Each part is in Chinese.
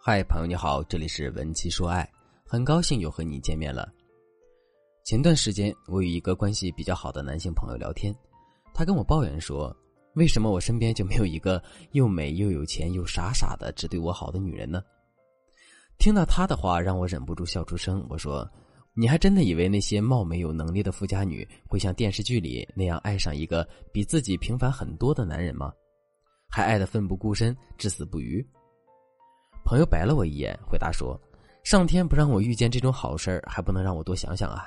嗨，朋友你好，这里是文姬说爱，很高兴又和你见面了。前段时间，我与一个关系比较好的男性朋友聊天，他跟我抱怨说：“为什么我身边就没有一个又美又有钱又傻傻的只对我好的女人呢？”听到他的话，让我忍不住笑出声。我说：“你还真的以为那些貌美有能力的富家女会像电视剧里那样爱上一个比自己平凡很多的男人吗？还爱得奋不顾身、至死不渝？”朋友白了我一眼，回答说：“上天不让我遇见这种好事儿，还不能让我多想想啊。”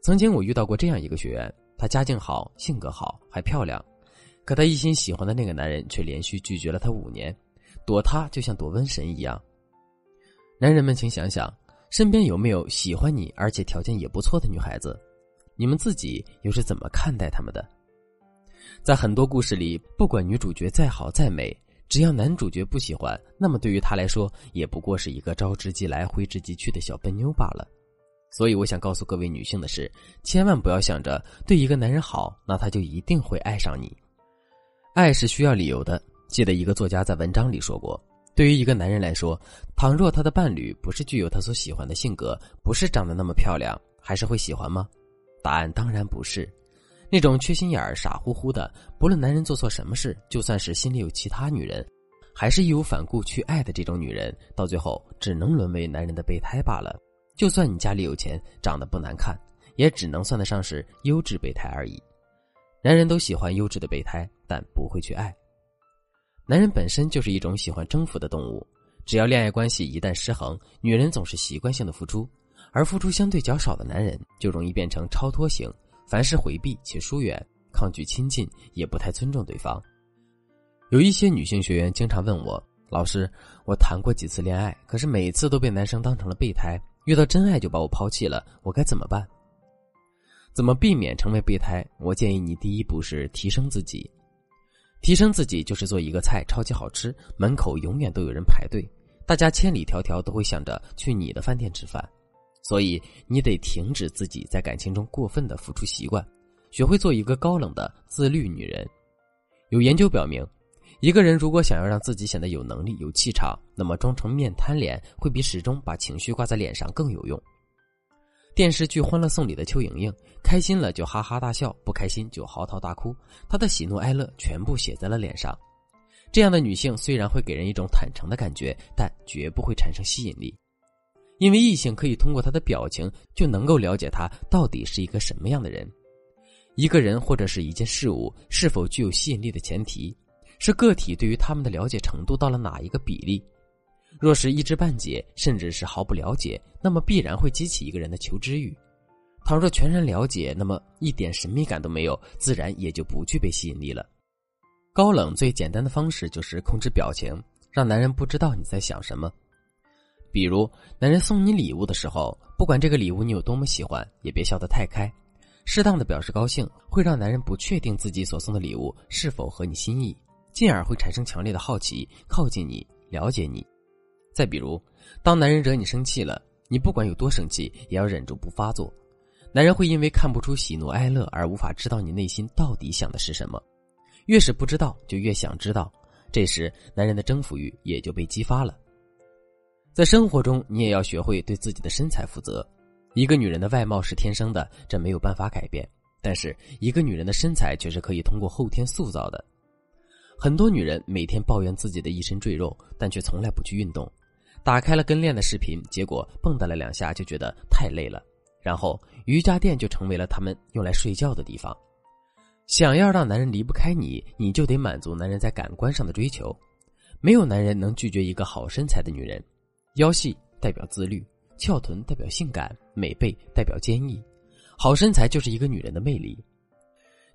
曾经我遇到过这样一个学员，她家境好，性格好，还漂亮，可她一心喜欢的那个男人却连续拒绝了她五年，躲她就像躲瘟神一样。男人们，请想想，身边有没有喜欢你而且条件也不错的女孩子？你们自己又是怎么看待他们的？在很多故事里，不管女主角再好再美。只要男主角不喜欢，那么对于他来说，也不过是一个招之即来挥之即去的小笨妞罢了。所以，我想告诉各位女性的是，千万不要想着对一个男人好，那他就一定会爱上你。爱是需要理由的。记得一个作家在文章里说过，对于一个男人来说，倘若他的伴侣不是具有他所喜欢的性格，不是长得那么漂亮，还是会喜欢吗？答案当然不是。那种缺心眼儿、傻乎乎的，不论男人做错什么事，就算是心里有其他女人，还是义无反顾去爱的这种女人，到最后只能沦为男人的备胎罢了。就算你家里有钱，长得不难看，也只能算得上是优质备胎而已。男人都喜欢优质的备胎，但不会去爱。男人本身就是一种喜欢征服的动物，只要恋爱关系一旦失衡，女人总是习惯性的付出，而付出相对较少的男人，就容易变成超脱型。凡事回避且疏远，抗拒亲近，也不太尊重对方。有一些女性学员经常问我：“老师，我谈过几次恋爱，可是每次都被男生当成了备胎，遇到真爱就把我抛弃了，我该怎么办？”怎么避免成为备胎？我建议你第一步是提升自己。提升自己就是做一个菜超级好吃，门口永远都有人排队，大家千里迢迢都会想着去你的饭店吃饭。所以，你得停止自己在感情中过分的付出习惯，学会做一个高冷的自律女人。有研究表明，一个人如果想要让自己显得有能力、有气场，那么装成面瘫脸会比始终把情绪挂在脸上更有用。电视剧《欢乐颂》里的邱莹莹，开心了就哈哈大笑，不开心就嚎啕大哭，她的喜怒哀乐全部写在了脸上。这样的女性虽然会给人一种坦诚的感觉，但绝不会产生吸引力。因为异性可以通过他的表情就能够了解他到底是一个什么样的人。一个人或者是一件事物是否具有吸引力的前提，是个体对于他们的了解程度到了哪一个比例。若是一知半解，甚至是毫不了解，那么必然会激起一个人的求知欲。倘若全然了解，那么一点神秘感都没有，自然也就不具备吸引力了。高冷最简单的方式就是控制表情，让男人不知道你在想什么。比如，男人送你礼物的时候，不管这个礼物你有多么喜欢，也别笑得太开。适当的表示高兴，会让男人不确定自己所送的礼物是否合你心意，进而会产生强烈的好奇，靠近你，了解你。再比如，当男人惹你生气了，你不管有多生气，也要忍住不发作。男人会因为看不出喜怒哀乐而无法知道你内心到底想的是什么，越是不知道，就越想知道。这时，男人的征服欲也就被激发了。在生活中，你也要学会对自己的身材负责。一个女人的外貌是天生的，这没有办法改变；但是，一个女人的身材却是可以通过后天塑造的。很多女人每天抱怨自己的一身赘肉，但却从来不去运动。打开了跟练的视频，结果蹦跶了两下就觉得太累了，然后瑜伽垫就成为了他们用来睡觉的地方。想要让男人离不开你，你就得满足男人在感官上的追求。没有男人能拒绝一个好身材的女人。腰细代表自律，翘臀代表性感，美背代表坚毅，好身材就是一个女人的魅力。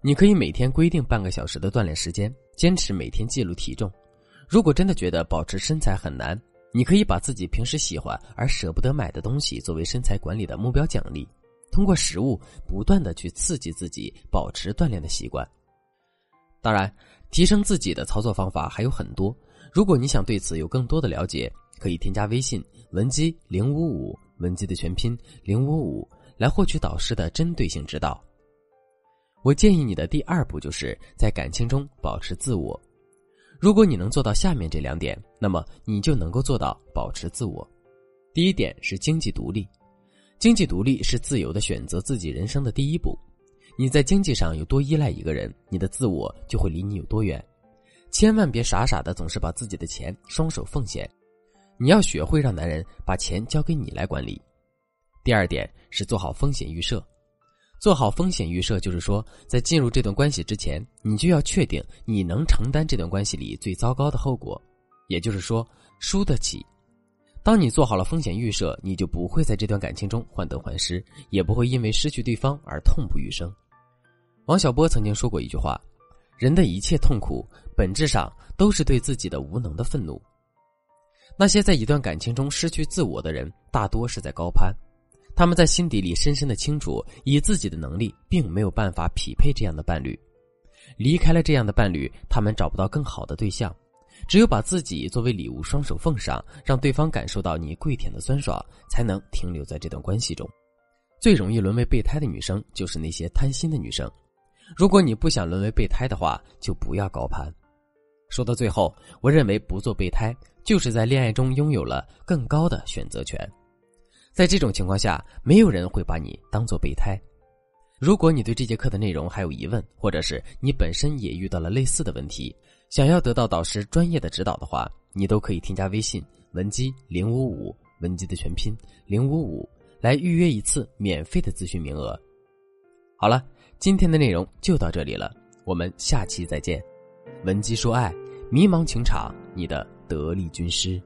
你可以每天规定半个小时的锻炼时间，坚持每天记录体重。如果真的觉得保持身材很难，你可以把自己平时喜欢而舍不得买的东西作为身材管理的目标奖励，通过食物不断的去刺激自己，保持锻炼的习惯。当然，提升自己的操作方法还有很多。如果你想对此有更多的了解，可以添加微信文姬零五五，文姬的全拼零五五，来获取导师的针对性指导。我建议你的第二步就是在感情中保持自我。如果你能做到下面这两点，那么你就能够做到保持自我。第一点是经济独立，经济独立是自由的选择自己人生的第一步。你在经济上有多依赖一个人，你的自我就会离你有多远。千万别傻傻的总是把自己的钱双手奉献，你要学会让男人把钱交给你来管理。第二点是做好风险预设，做好风险预设就是说，在进入这段关系之前，你就要确定你能承担这段关系里最糟糕的后果，也就是说输得起。当你做好了风险预设，你就不会在这段感情中患得患失，也不会因为失去对方而痛不欲生。王小波曾经说过一句话。人的一切痛苦，本质上都是对自己的无能的愤怒。那些在一段感情中失去自我的人，大多是在高攀，他们在心底里深深的清楚，以自己的能力并没有办法匹配这样的伴侣。离开了这样的伴侣，他们找不到更好的对象，只有把自己作为礼物双手奉上，让对方感受到你跪舔的酸爽，才能停留在这段关系中。最容易沦为备胎的女生，就是那些贪心的女生。如果你不想沦为备胎的话，就不要高攀。说到最后，我认为不做备胎，就是在恋爱中拥有了更高的选择权。在这种情况下，没有人会把你当做备胎。如果你对这节课的内容还有疑问，或者是你本身也遇到了类似的问题，想要得到导师专业的指导的话，你都可以添加微信文姬零五五，文姬的全拼零五五，来预约一次免费的咨询名额。好了。今天的内容就到这里了，我们下期再见。文姬说爱，迷茫情场，你的得力军师。